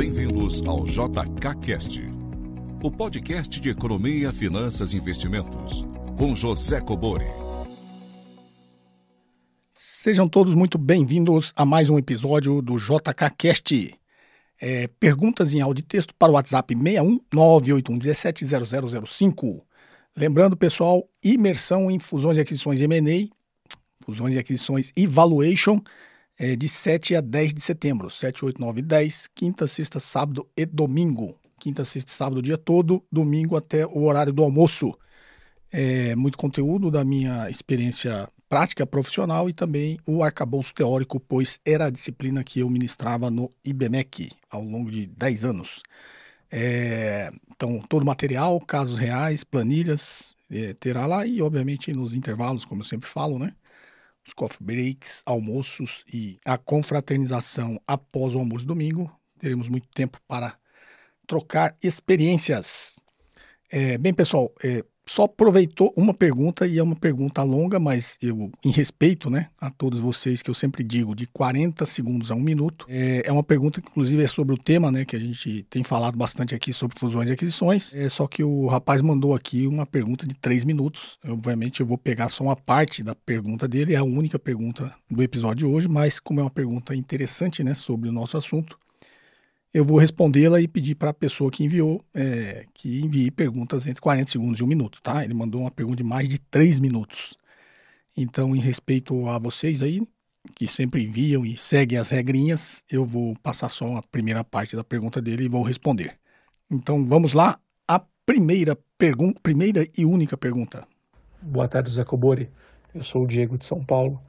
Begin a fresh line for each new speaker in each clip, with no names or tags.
Bem-vindos ao JKCast, o podcast de economia, finanças e investimentos, com José Cobori.
Sejam todos muito bem-vindos a mais um episódio do JKCast. É, perguntas em áudio e texto para o WhatsApp 61 981 Lembrando, pessoal, imersão em fusões e aquisições M&A, fusões e aquisições e valuation, é, de 7 a 10 de setembro. 7, 8, 9 e 10, quinta, sexta, sábado e domingo. Quinta, sexta e sábado dia todo, domingo até o horário do almoço. É, muito conteúdo da minha experiência prática profissional e também o arcabouço teórico, pois era a disciplina que eu ministrava no IBMEC ao longo de 10 anos. É, então, todo o material, casos reais, planilhas, é, terá lá e, obviamente, nos intervalos, como eu sempre falo, né? Os coffee breaks, almoços e a confraternização após o almoço domingo. Teremos muito tempo para trocar experiências. É, bem, pessoal, é, só aproveitou uma pergunta e é uma pergunta longa, mas eu, em respeito né, a todos vocês, que eu sempre digo, de 40 segundos a um minuto. É, é uma pergunta que, inclusive, é sobre o tema, né? Que a gente tem falado bastante aqui sobre fusões e aquisições. É só que o rapaz mandou aqui uma pergunta de três minutos. Obviamente, eu vou pegar só uma parte da pergunta dele, é a única pergunta do episódio de hoje, mas como é uma pergunta interessante, né, sobre o nosso assunto, eu vou respondê-la e pedir para a pessoa que enviou é, que envie perguntas entre 40 segundos e um minuto, tá? Ele mandou uma pergunta de mais de 3 minutos. Então, em respeito a vocês aí, que sempre enviam e seguem as regrinhas, eu vou passar só a primeira parte da pergunta dele e vou responder. Então, vamos lá. A primeira pergunta, primeira e única pergunta.
Boa tarde, Zé Cobori. Eu sou o Diego de São Paulo.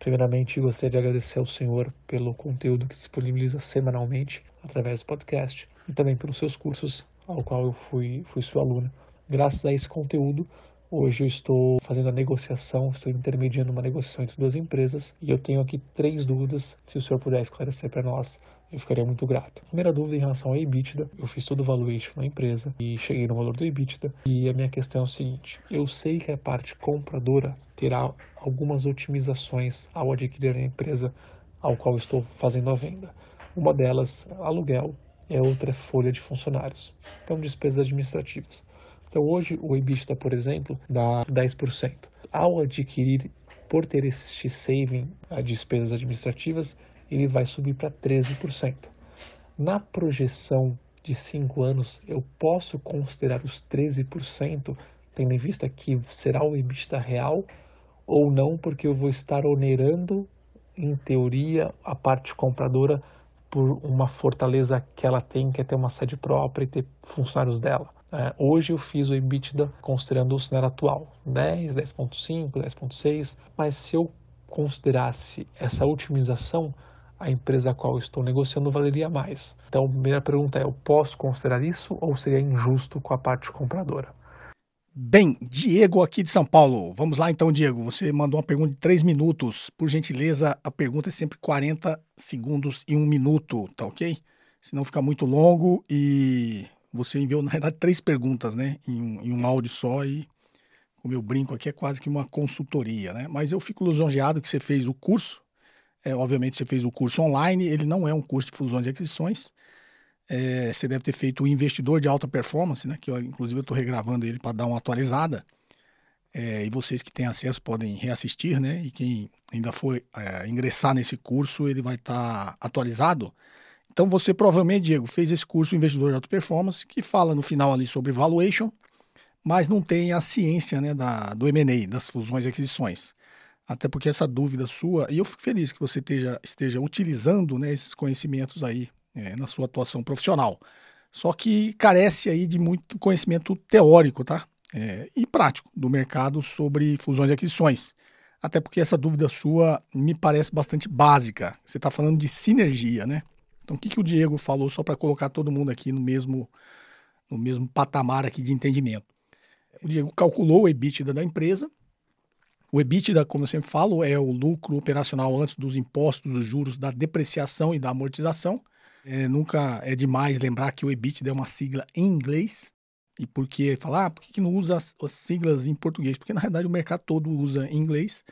Primeiramente, gostaria de agradecer ao senhor pelo conteúdo que disponibiliza semanalmente através do podcast e também pelos seus cursos, ao qual eu fui, fui sua aluna. Graças a esse conteúdo, hoje eu estou fazendo a negociação, estou intermediando uma negociação entre duas empresas e eu tenho aqui três dúvidas. Se o senhor puder esclarecer para nós, eu ficaria muito grato. Primeira dúvida em relação ao EBITDA, eu fiz todo o valuation na empresa e cheguei no valor do EBITDA. E a minha questão é o seguinte: eu sei que a parte compradora terá algumas otimizações ao adquirir a empresa ao qual estou fazendo a venda. Uma delas, aluguel, é outra folha de funcionários. Então, despesas administrativas. Então, hoje o EBITDA, por exemplo, dá 10%. Ao adquirir, por ter este saving, a despesas administrativas, ele vai subir para 13%. Na projeção de 5 anos, eu posso considerar os 13%, tendo em vista que será o EBITDA real, ou não, porque eu vou estar onerando, em teoria, a parte compradora por uma fortaleza que ela tem, que é ter uma sede própria e ter funcionários dela. É, hoje eu fiz o EBITDA considerando o cenário atual, 10, 10.5, 10.6, mas se eu considerasse essa otimização, a empresa a qual estou negociando valeria mais. Então, a primeira pergunta é: eu posso considerar isso ou seria injusto com a parte compradora?
Bem, Diego aqui de São Paulo. Vamos lá então, Diego. Você mandou uma pergunta de três minutos. Por gentileza, a pergunta é sempre 40 segundos e um minuto, tá ok? Senão fica muito longo e você enviou, na verdade, três perguntas, né? Em um, em um áudio só e, como eu brinco aqui, é quase que uma consultoria, né? Mas eu fico lisonjeado que você fez o curso é, obviamente você fez o curso online, ele não é um curso de fusões e aquisições. É, você deve ter feito o investidor de alta performance, né? Que eu, inclusive eu estou regravando ele para dar uma atualizada. É, e vocês que têm acesso podem reassistir, né? E quem ainda for é, ingressar nesse curso, ele vai estar tá atualizado. Então você provavelmente, Diego, fez esse curso Investidor de Alta Performance, que fala no final ali sobre valuation, mas não tem a ciência né, da, do M&A, das fusões e aquisições. Até porque essa dúvida sua, e eu fico feliz que você esteja, esteja utilizando né, esses conhecimentos aí é, na sua atuação profissional. Só que carece aí de muito conhecimento teórico, tá? É, e prático do mercado sobre fusões e aquisições. Até porque essa dúvida sua me parece bastante básica. Você está falando de sinergia, né? Então, o que, que o Diego falou, só para colocar todo mundo aqui no mesmo, no mesmo patamar aqui de entendimento? O Diego calculou o EBITDA da empresa, o EBITDA, como eu sempre falo, é o lucro operacional antes dos impostos, dos juros, da depreciação e da amortização. É, nunca é demais lembrar que o EBITDA é uma sigla em inglês. E por que falar, ah, por que, não usa as, as, siglas em português? Porque na verdade o mercado todo usa em inglês.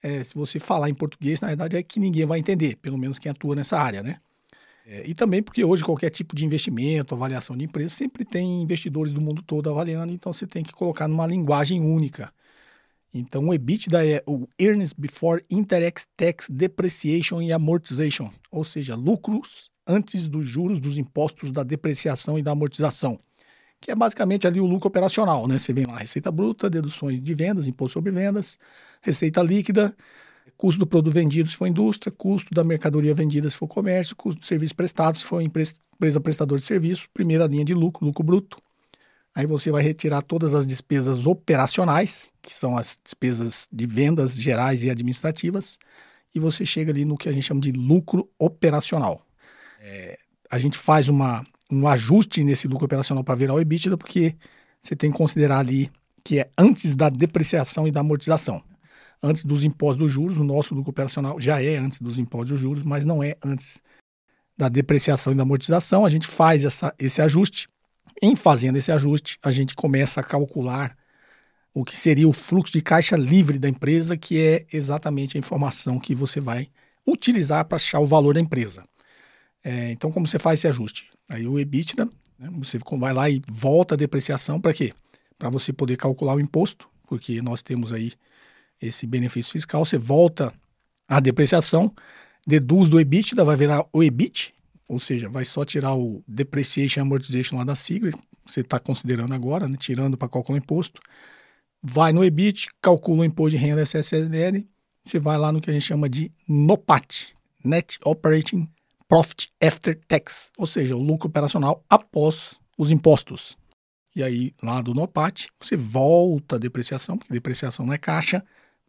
É, se você falar em português, na verdade é que ninguém vai entender, pelo menos quem atua nessa área, né? É, e também porque hoje qualquer tipo de investimento, avaliação de empresa, sempre tem investidores do mundo todo avaliando, então você tem que colocar numa linguagem única. Então o EBITDA é o Earnings Before Interest Tax Depreciation e Amortization, ou seja, lucros antes dos juros, dos impostos, da depreciação e da amortização, que é basicamente ali o lucro operacional, né? Você vem lá, receita bruta, deduções de vendas, imposto sobre vendas, receita líquida, custo do produto vendido se for indústria, custo da mercadoria vendida se for comércio, custo do serviço prestado se for empresa prestador de serviço, primeira linha de lucro, lucro bruto. Aí você vai retirar todas as despesas operacionais, que são as despesas de vendas gerais e administrativas, e você chega ali no que a gente chama de lucro operacional. É, a gente faz uma, um ajuste nesse lucro operacional para virar o EBITDA, porque você tem que considerar ali que é antes da depreciação e da amortização antes dos impostos dos juros. O nosso lucro operacional já é antes dos impostos dos juros, mas não é antes da depreciação e da amortização. A gente faz essa, esse ajuste. Em fazendo esse ajuste, a gente começa a calcular o que seria o fluxo de caixa livre da empresa, que é exatamente a informação que você vai utilizar para achar o valor da empresa. É, então, como você faz esse ajuste? Aí o EBITDA, né, você vai lá e volta a depreciação para quê? Para você poder calcular o imposto, porque nós temos aí esse benefício fiscal, você volta a depreciação, deduz do EBITDA, vai virar o EBIT, ou seja, vai só tirar o Depreciation Amortization lá da sigla, você está considerando agora, né, tirando para calcular o imposto, vai no EBIT, calcula o imposto de renda SSLL, você vai lá no que a gente chama de NOPAT, Net Operating Profit After Tax, ou seja, o lucro operacional após os impostos. E aí, lá do NOPAT, você volta a depreciação, porque depreciação não é caixa,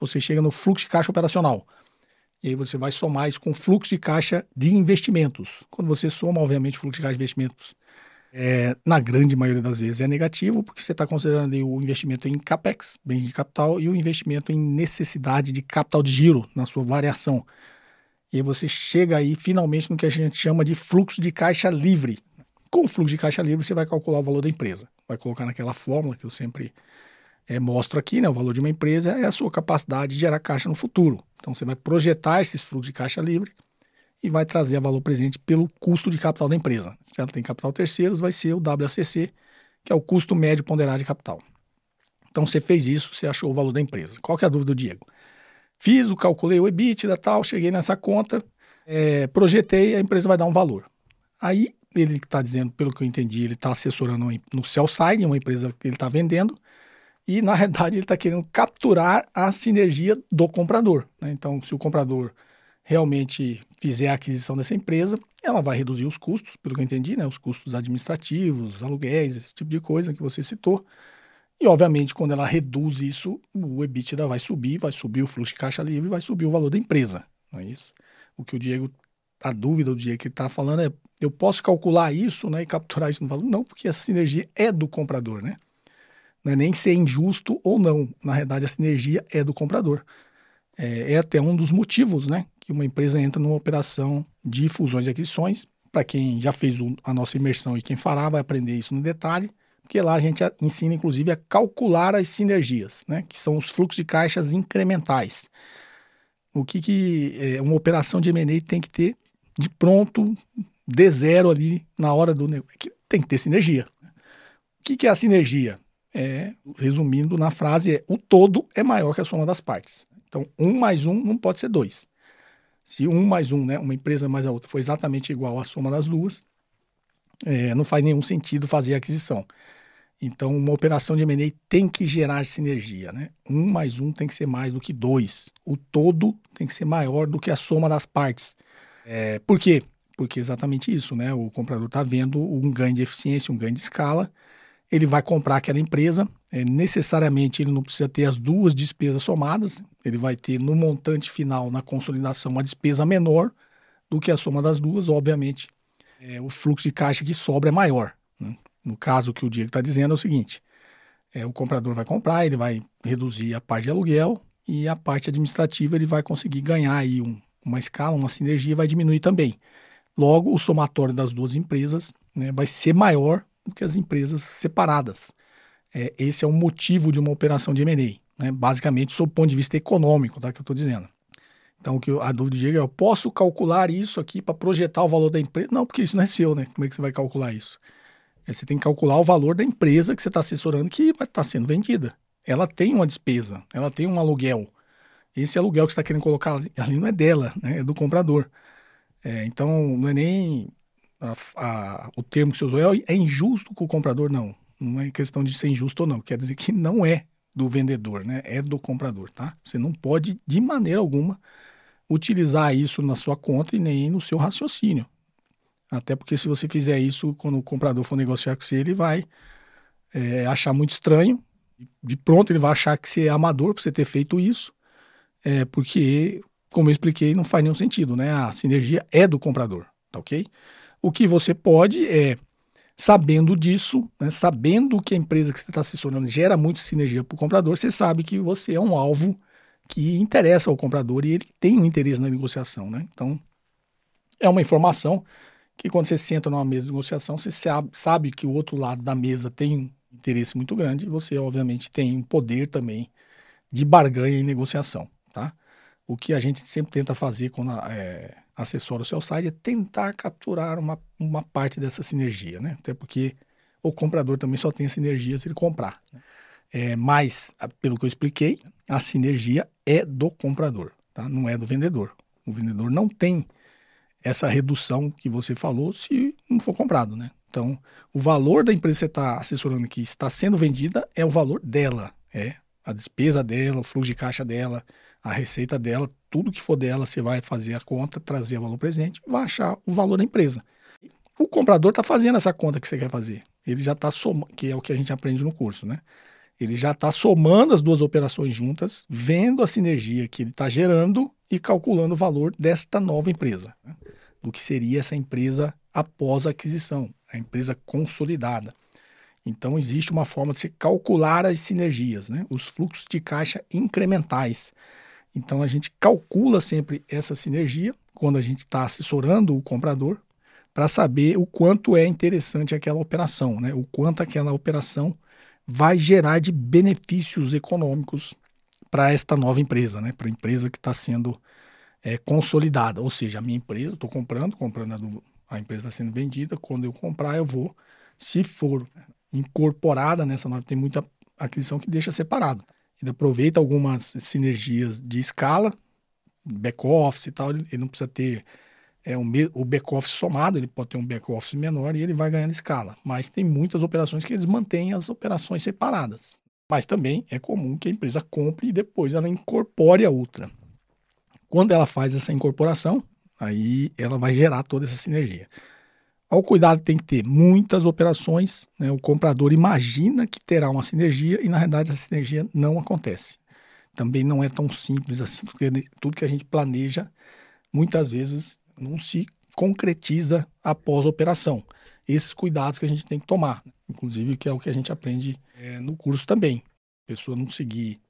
você chega no fluxo de caixa operacional. E aí você vai somar isso com fluxo de caixa de investimentos. Quando você soma, obviamente, fluxo de caixa de investimentos, é, na grande maioria das vezes é negativo, porque você está considerando o investimento em capex, bens de capital, e o investimento em necessidade de capital de giro na sua variação. E aí você chega aí finalmente no que a gente chama de fluxo de caixa livre. Com o fluxo de caixa livre, você vai calcular o valor da empresa. Vai colocar naquela fórmula que eu sempre é, mostro aqui, né, o valor de uma empresa é a sua capacidade de gerar caixa no futuro. Então você vai projetar esses fluxos de caixa livre e vai trazer a valor presente pelo custo de capital da empresa. Se ela tem capital terceiros, vai ser o WACC, que é o custo médio ponderado de capital. Então você fez isso, você achou o valor da empresa. Qual que é a dúvida do Diego? Fiz o, calculei o EBITDA tal, cheguei nessa conta, é, projetei, a empresa vai dar um valor. Aí ele está dizendo, pelo que eu entendi, ele está assessorando no sell side, uma empresa que ele está vendendo, e na realidade ele está querendo capturar a sinergia do comprador. Né? Então, se o comprador realmente fizer a aquisição dessa empresa, ela vai reduzir os custos, pelo que eu entendi, né? os custos administrativos, aluguéis, esse tipo de coisa que você citou. E, obviamente, quando ela reduz isso, o EBITDA vai subir, vai subir o fluxo de caixa livre, vai subir o valor da empresa. Não é isso? O que o Diego, a dúvida do Diego que ele está falando é: eu posso calcular isso né, e capturar isso no valor? Não, porque essa sinergia é do comprador, né? Não é nem ser injusto ou não. Na realidade, a sinergia é do comprador. É, é até um dos motivos né, que uma empresa entra numa operação de fusões e aquisições. Para quem já fez o, a nossa imersão e quem fará, vai aprender isso no detalhe, porque lá a gente ensina, inclusive, a calcular as sinergias, né, que são os fluxos de caixas incrementais. O que, que é, uma operação de M&A tem que ter de pronto, de zero ali na hora do negócio? É tem que ter sinergia. O que, que é a sinergia? É, resumindo na frase, é o todo é maior que a soma das partes. Então, um mais um não pode ser dois. Se um mais um, né, uma empresa mais a outra, for exatamente igual à soma das duas, é, não faz nenhum sentido fazer a aquisição. Então, uma operação de M&A tem que gerar sinergia, né? Um mais um tem que ser mais do que dois. O todo tem que ser maior do que a soma das partes. É, por quê? Porque é exatamente isso, né? O comprador está vendo um ganho de eficiência, um ganho de escala, ele vai comprar aquela empresa. É, necessariamente ele não precisa ter as duas despesas somadas, ele vai ter no montante final, na consolidação, uma despesa menor do que a soma das duas. Obviamente, é, o fluxo de caixa que sobra é maior. Né? No caso que o Diego está dizendo é o seguinte: é, o comprador vai comprar, ele vai reduzir a parte de aluguel e a parte administrativa ele vai conseguir ganhar aí um, uma escala, uma sinergia, vai diminuir também. Logo, o somatório das duas empresas né, vai ser maior do que as empresas separadas. É, esse é o motivo de uma operação de M&A, né? basicamente, sob o ponto de vista econômico, tá, que eu estou dizendo. Então, que a dúvida do Diego é: eu posso calcular isso aqui para projetar o valor da empresa? Não, porque isso não é seu, né? Como é que você vai calcular isso? É, você tem que calcular o valor da empresa que você está assessorando que vai estar tá sendo vendida. Ela tem uma despesa, ela tem um aluguel. Esse aluguel que você está querendo colocar ali não é dela, né? é do comprador. É, então, não é nem a, a, o termo que você usou, é, é injusto com o comprador, não. Não é questão de ser injusto ou não. Quer dizer que não é do vendedor, né? É do comprador, tá? Você não pode, de maneira alguma, utilizar isso na sua conta e nem no seu raciocínio. Até porque se você fizer isso, quando o comprador for negociar com você, ele vai é, achar muito estranho. De pronto, ele vai achar que você é amador por você ter feito isso. É, porque, como eu expliquei, não faz nenhum sentido, né? A sinergia é do comprador, tá ok? O que você pode é, sabendo disso, né, sabendo que a empresa que você está assessorando gera muita sinergia para o comprador, você sabe que você é um alvo que interessa ao comprador e ele tem um interesse na negociação, né? Então, é uma informação que quando você senta numa mesa de negociação, você sabe que o outro lado da mesa tem um interesse muito grande e você, obviamente, tem um poder também de barganha e negociação, tá? O que a gente sempre tenta fazer quando é, assessora o seu site é tentar capturar uma, uma parte dessa sinergia, né? Até porque o comprador também só tem sinergia se ele comprar. Né? É, mas, pelo que eu expliquei, a sinergia é do comprador, tá? não é do vendedor. O vendedor não tem essa redução que você falou se não for comprado, né? Então, o valor da empresa que você está assessorando que está sendo vendida é o valor dela, é a despesa dela, o fluxo de caixa dela, a receita dela, tudo que for dela, você vai fazer a conta, trazer o valor presente, vai achar o valor da empresa. O comprador está fazendo essa conta que você quer fazer. Ele já está somando, que é o que a gente aprende no curso, né? Ele já está somando as duas operações juntas, vendo a sinergia que ele está gerando e calculando o valor desta nova empresa, né? do que seria essa empresa após a aquisição, a empresa consolidada. Então, existe uma forma de se calcular as sinergias, né? os fluxos de caixa incrementais. Então, a gente calcula sempre essa sinergia quando a gente está assessorando o comprador para saber o quanto é interessante aquela operação, né? o quanto aquela operação vai gerar de benefícios econômicos para esta nova empresa, né? para a empresa que está sendo é, consolidada. Ou seja, a minha empresa, estou comprando, comprando a, do, a empresa está sendo vendida, quando eu comprar, eu vou, se for incorporada nessa nova, tem muita aquisição que deixa separado. Ele aproveita algumas sinergias de escala, back-office e tal, ele, ele não precisa ter é, um, o back-office somado, ele pode ter um back-office menor e ele vai ganhando escala. Mas tem muitas operações que eles mantêm as operações separadas. Mas também é comum que a empresa compre e depois ela incorpore a outra. Quando ela faz essa incorporação, aí ela vai gerar toda essa sinergia. O cuidado tem que ter muitas operações, né? o comprador imagina que terá uma sinergia e na realidade essa sinergia não acontece. Também não é tão simples assim, porque tudo que a gente planeja muitas vezes não se concretiza após a operação. Esses cuidados que a gente tem que tomar, inclusive que é o que a gente aprende é, no curso também. A pessoa não seguir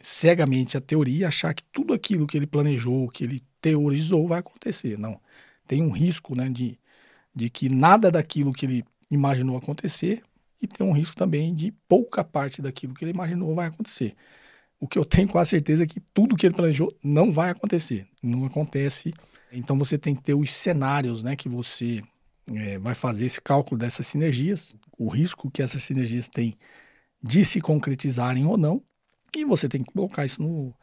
cegamente a teoria e achar que tudo aquilo que ele planejou, que ele teorizou vai acontecer. Não. Tem um risco né, de, de que nada daquilo que ele imaginou acontecer e tem um risco também de pouca parte daquilo que ele imaginou vai acontecer. O que eu tenho quase certeza é que tudo que ele planejou não vai acontecer. Não acontece. Então você tem que ter os cenários né, que você é, vai fazer esse cálculo dessas sinergias, o risco que essas sinergias têm de se concretizarem ou não, e você tem que colocar isso no,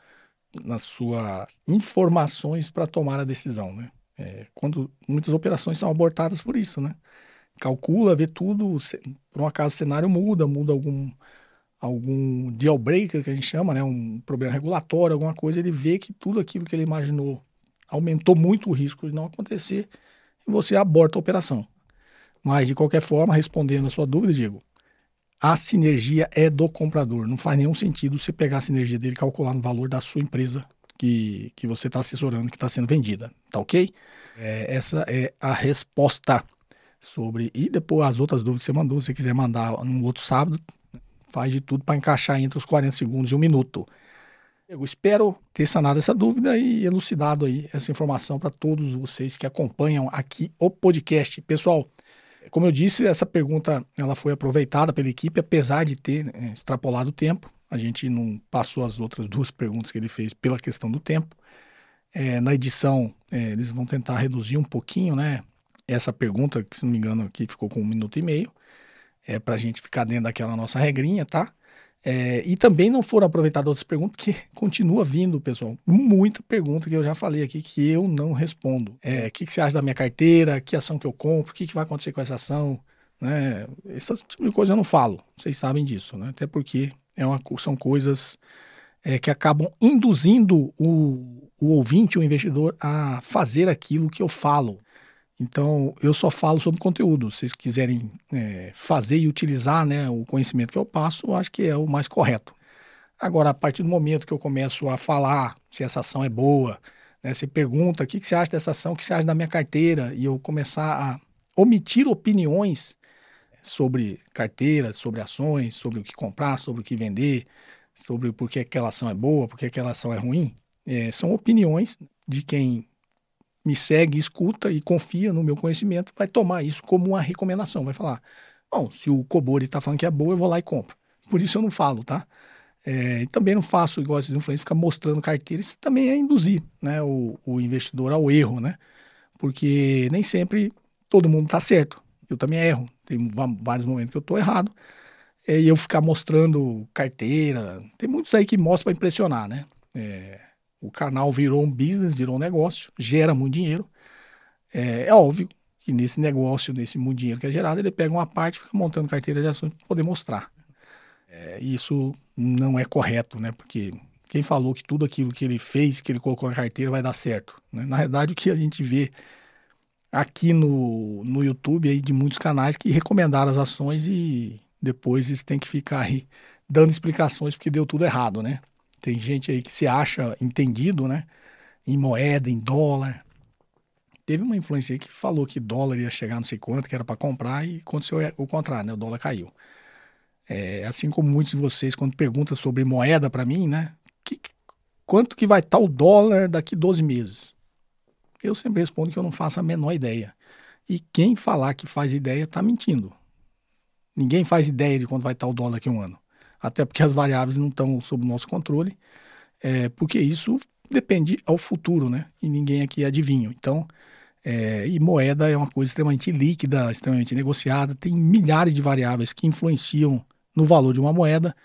nas suas informações para tomar a decisão, né? É, quando muitas operações são abortadas por isso, né? Calcula, vê tudo, se, por um acaso o cenário muda, muda algum algum deal breaker que a gente chama, né? Um problema regulatório, alguma coisa, ele vê que tudo aquilo que ele imaginou aumentou muito o risco de não acontecer e você aborta a operação. Mas, de qualquer forma, respondendo a sua dúvida, Diego, a sinergia é do comprador. Não faz nenhum sentido você pegar a sinergia dele e calcular no valor da sua empresa que, que você está assessorando, que está sendo vendida. Tá ok? É, essa é a resposta sobre. E depois as outras dúvidas que você mandou, se quiser mandar no outro sábado, faz de tudo para encaixar entre os 40 segundos e um minuto. Eu espero ter sanado essa dúvida e elucidado aí essa informação para todos vocês que acompanham aqui o podcast. Pessoal, como eu disse, essa pergunta ela foi aproveitada pela equipe, apesar de ter né, extrapolado o tempo. A gente não passou as outras duas perguntas que ele fez pela questão do tempo. É, na edição, é, eles vão tentar reduzir um pouquinho, né? Essa pergunta, que se não me engano, aqui ficou com um minuto e meio. É para a gente ficar dentro daquela nossa regrinha, tá? É, e também não foram aproveitadas outras perguntas, porque continua vindo, pessoal, muita pergunta que eu já falei aqui que eu não respondo. É, o que, que você acha da minha carteira? Que ação que eu compro? O que, que vai acontecer com essa ação? Né? Essas tipo de coisa eu não falo, vocês sabem disso, né? Até porque é uma, são coisas é, que acabam induzindo o, o ouvinte, o investidor, a fazer aquilo que eu falo. Então, eu só falo sobre conteúdo. Se vocês quiserem é, fazer e utilizar né, o conhecimento que eu passo, eu acho que é o mais correto. Agora, a partir do momento que eu começo a falar se essa ação é boa, né, você pergunta o que, que você acha dessa ação, o que você acha da minha carteira, e eu começar a omitir opiniões sobre carteiras, sobre ações, sobre o que comprar, sobre o que vender, sobre por que aquela ação é boa, por que aquela ação é ruim, é, são opiniões de quem me segue, escuta e confia no meu conhecimento, vai tomar isso como uma recomendação, vai falar, bom, se o Cobori está falando que é boa, eu vou lá e compro. Por isso eu não falo, tá? É, também não faço igual esses influencers, ficar mostrando carteira, isso também é induzir né, o, o investidor ao erro, né? Porque nem sempre todo mundo está certo. Eu também erro. Tem vários momentos que eu estou errado. É, e eu ficar mostrando carteira. Tem muitos aí que mostram para impressionar, né? É, o canal virou um business, virou um negócio, gera muito dinheiro. É, é óbvio que nesse negócio, nesse muito dinheiro que é gerado, ele pega uma parte e fica montando carteira de ações para poder mostrar. É, isso não é correto, né? Porque quem falou que tudo aquilo que ele fez, que ele colocou na carteira, vai dar certo? Né? Na verdade, o que a gente vê aqui no, no YouTube aí de muitos canais que recomendaram as ações e depois eles têm que ficar aí dando explicações porque deu tudo errado, né? Tem gente aí que se acha entendido, né? Em moeda, em dólar. Teve uma influência aí que falou que dólar ia chegar não sei quanto, que era para comprar, e aconteceu o contrário, né? O dólar caiu. É, assim como muitos de vocês, quando perguntam sobre moeda para mim, né? Que, quanto que vai estar o dólar daqui 12 meses? Eu sempre respondo que eu não faço a menor ideia. E quem falar que faz ideia está mentindo. Ninguém faz ideia de quanto vai estar o dólar daqui a um ano até porque as variáveis não estão sob nosso controle, é, porque isso depende ao futuro, né? E ninguém aqui adivinha. Então, é, e moeda é uma coisa extremamente líquida, extremamente negociada, tem milhares de variáveis que influenciam no valor de uma moeda,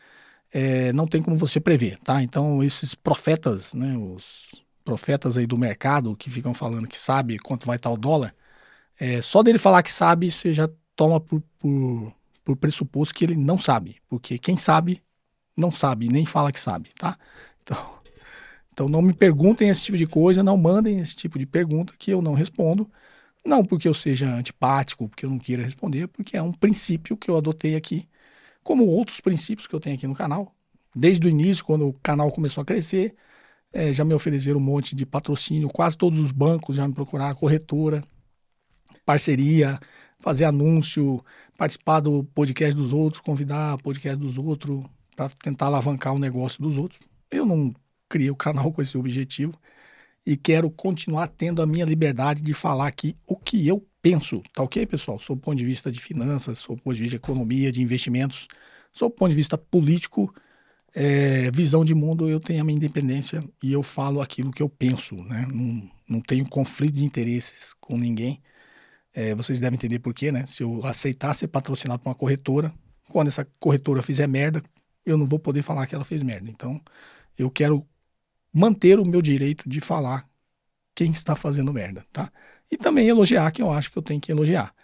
é, não tem como você prever, tá? Então, esses profetas, né, os profetas aí do mercado que ficam falando que sabe quanto vai estar o dólar, é, só dele falar que sabe, você já toma por, por por pressuposto que ele não sabe, porque quem sabe não sabe, nem fala que sabe, tá? Então, então não me perguntem esse tipo de coisa, não mandem esse tipo de pergunta que eu não respondo, não porque eu seja antipático, porque eu não queira responder, porque é um princípio que eu adotei aqui, como outros princípios que eu tenho aqui no canal. Desde o início, quando o canal começou a crescer, é, já me ofereceram um monte de patrocínio, quase todos os bancos já me procuraram, corretora, parceria, fazer anúncio, participar do podcast dos outros, convidar podcast dos outros para tentar alavancar o negócio dos outros. Eu não criei o canal com esse objetivo e quero continuar tendo a minha liberdade de falar aqui o que eu penso, tá ok, pessoal? Sob o ponto de vista de finanças, sob o ponto de vista de economia, de investimentos, sob o ponto de vista político, é, visão de mundo, eu tenho a minha independência e eu falo aquilo que eu penso, né? Não, não tenho conflito de interesses com ninguém. É, vocês devem entender por quê, né? Se eu aceitar ser patrocinado por uma corretora, quando essa corretora fizer merda, eu não vou poder falar que ela fez merda. Então, eu quero manter o meu direito de falar quem está fazendo merda, tá? E também elogiar quem eu acho que eu tenho que elogiar.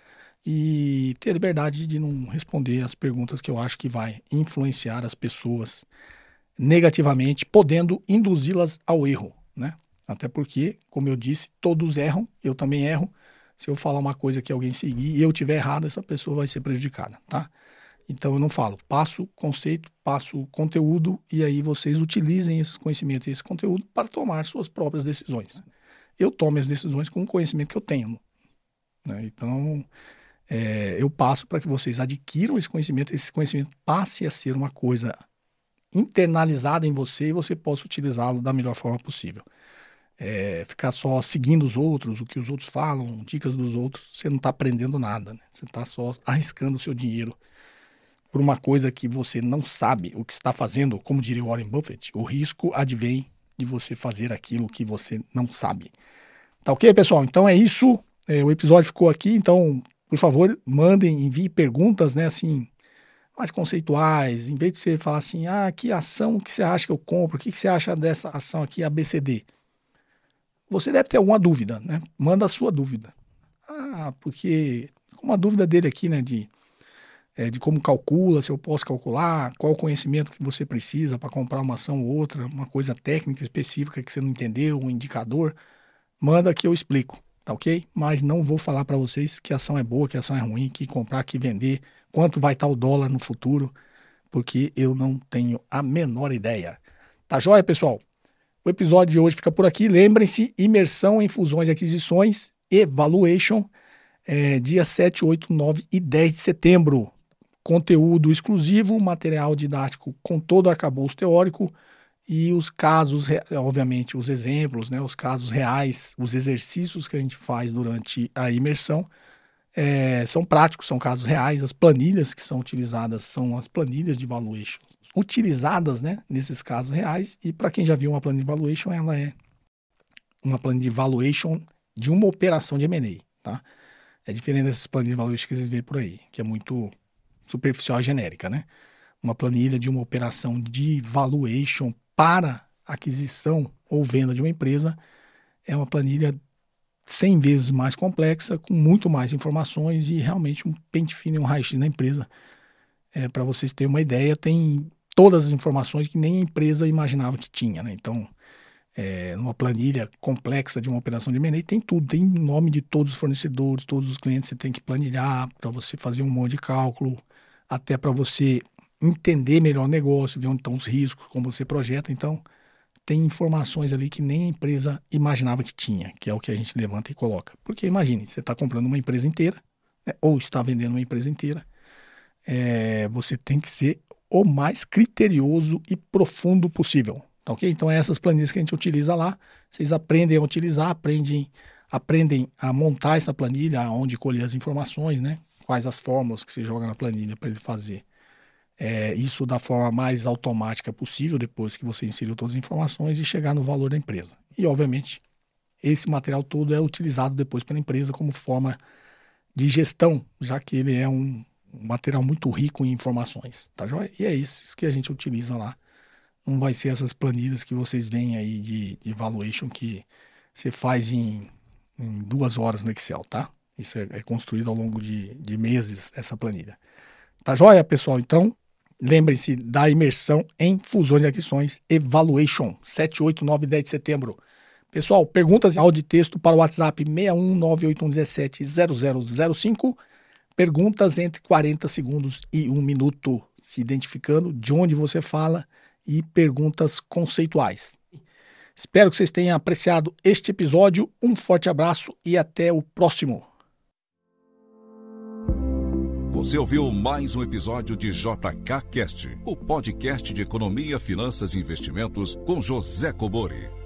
E ter liberdade de não responder as perguntas que eu acho que vai influenciar as pessoas negativamente, podendo induzi-las ao erro, né? Até porque, como eu disse, todos erram, eu também erro, se eu falar uma coisa que alguém seguir e eu tiver errado, essa pessoa vai ser prejudicada, tá? Então eu não falo, passo conceito, passo conteúdo e aí vocês utilizem esse conhecimento e esse conteúdo para tomar suas próprias decisões. Eu tomo as decisões com o conhecimento que eu tenho. Né? Então é, eu passo para que vocês adquiram esse conhecimento, esse conhecimento passe a ser uma coisa internalizada em você e você possa utilizá-lo da melhor forma possível é, ficar só seguindo os outros, o que os outros falam, dicas dos outros, você não está aprendendo nada. Né? Você está só arriscando o seu dinheiro por uma coisa que você não sabe o que está fazendo, como diria Warren Buffett. O risco advém de você fazer aquilo que você não sabe. Tá ok, pessoal? Então é isso. É, o episódio ficou aqui, então, por favor, mandem, enviem perguntas, né, assim, mais conceituais, em vez de você falar assim, ah, que ação que você acha que eu compro, o que, que você acha dessa ação aqui, ABCD? Você deve ter alguma dúvida, né? Manda a sua dúvida. Ah, porque uma dúvida dele aqui, né, de, é, de como calcula, se eu posso calcular, qual o conhecimento que você precisa para comprar uma ação ou outra, uma coisa técnica específica que você não entendeu, um indicador, manda que eu explico, tá ok? Mas não vou falar para vocês que ação é boa, que ação é ruim, que comprar, que vender, quanto vai estar o dólar no futuro, porque eu não tenho a menor ideia. Tá joia, pessoal? O episódio de hoje fica por aqui. Lembrem-se, imersão em fusões e aquisições, evaluation, é, dia 7, 8, 9 e 10 de setembro. Conteúdo exclusivo, material didático com todo o arcabouço teórico e os casos, obviamente, os exemplos, né, os casos reais, os exercícios que a gente faz durante a imersão é, são práticos, são casos reais. As planilhas que são utilizadas são as planilhas de valuation utilizadas né, nesses casos reais. E para quem já viu uma planilha de valuation, ela é uma planilha de valuation de uma operação de M&A. Tá? É diferente dessas planilhas de valuation que vocês vê por aí, que é muito superficial e genérica. Né? Uma planilha de uma operação de valuation para aquisição ou venda de uma empresa é uma planilha 100 vezes mais complexa, com muito mais informações e realmente um pente fino e um raio-x na empresa. É, Para vocês terem uma ideia, tem todas as informações que nem a empresa imaginava que tinha. Né? Então, é, numa planilha complexa de uma operação de M&A, tem tudo, tem nome de todos os fornecedores, todos os clientes, você tem que planilhar para você fazer um monte de cálculo, até para você entender melhor o negócio, ver onde estão os riscos, como você projeta. Então, tem informações ali que nem a empresa imaginava que tinha, que é o que a gente levanta e coloca. Porque imagine, você está comprando uma empresa inteira, né, ou está vendendo uma empresa inteira, é, você tem que ser o mais criterioso e profundo possível. Tá ok? Então, é essas planilhas que a gente utiliza lá, vocês aprendem a utilizar, aprendem, aprendem a montar essa planilha, onde colher as informações, né? Quais as fórmulas que você joga na planilha para ele fazer é, isso da forma mais automática possível, depois que você inseriu todas as informações e chegar no valor da empresa. E, obviamente, esse material todo é utilizado depois pela empresa como forma de gestão, já que ele é um material muito rico em informações, tá joia? E é isso que a gente utiliza lá. Não vai ser essas planilhas que vocês veem aí de, de valuation que você faz em, em, duas horas no Excel, tá? Isso é, é construído ao longo de, de meses, essa planilha. Tá joia, pessoal? Então, Lembre-se da imersão em fusões e aquisições Evaluation, 7, 8, 9 10 de setembro. Pessoal, perguntas em áudio e texto para o WhatsApp 61981170005. Perguntas entre 40 segundos e 1 minuto, se identificando de onde você fala e perguntas conceituais. Espero que vocês tenham apreciado este episódio. Um forte abraço e até o próximo.
Você ouviu mais um episódio de JK Cast, o podcast de economia, finanças e investimentos com José Cobori.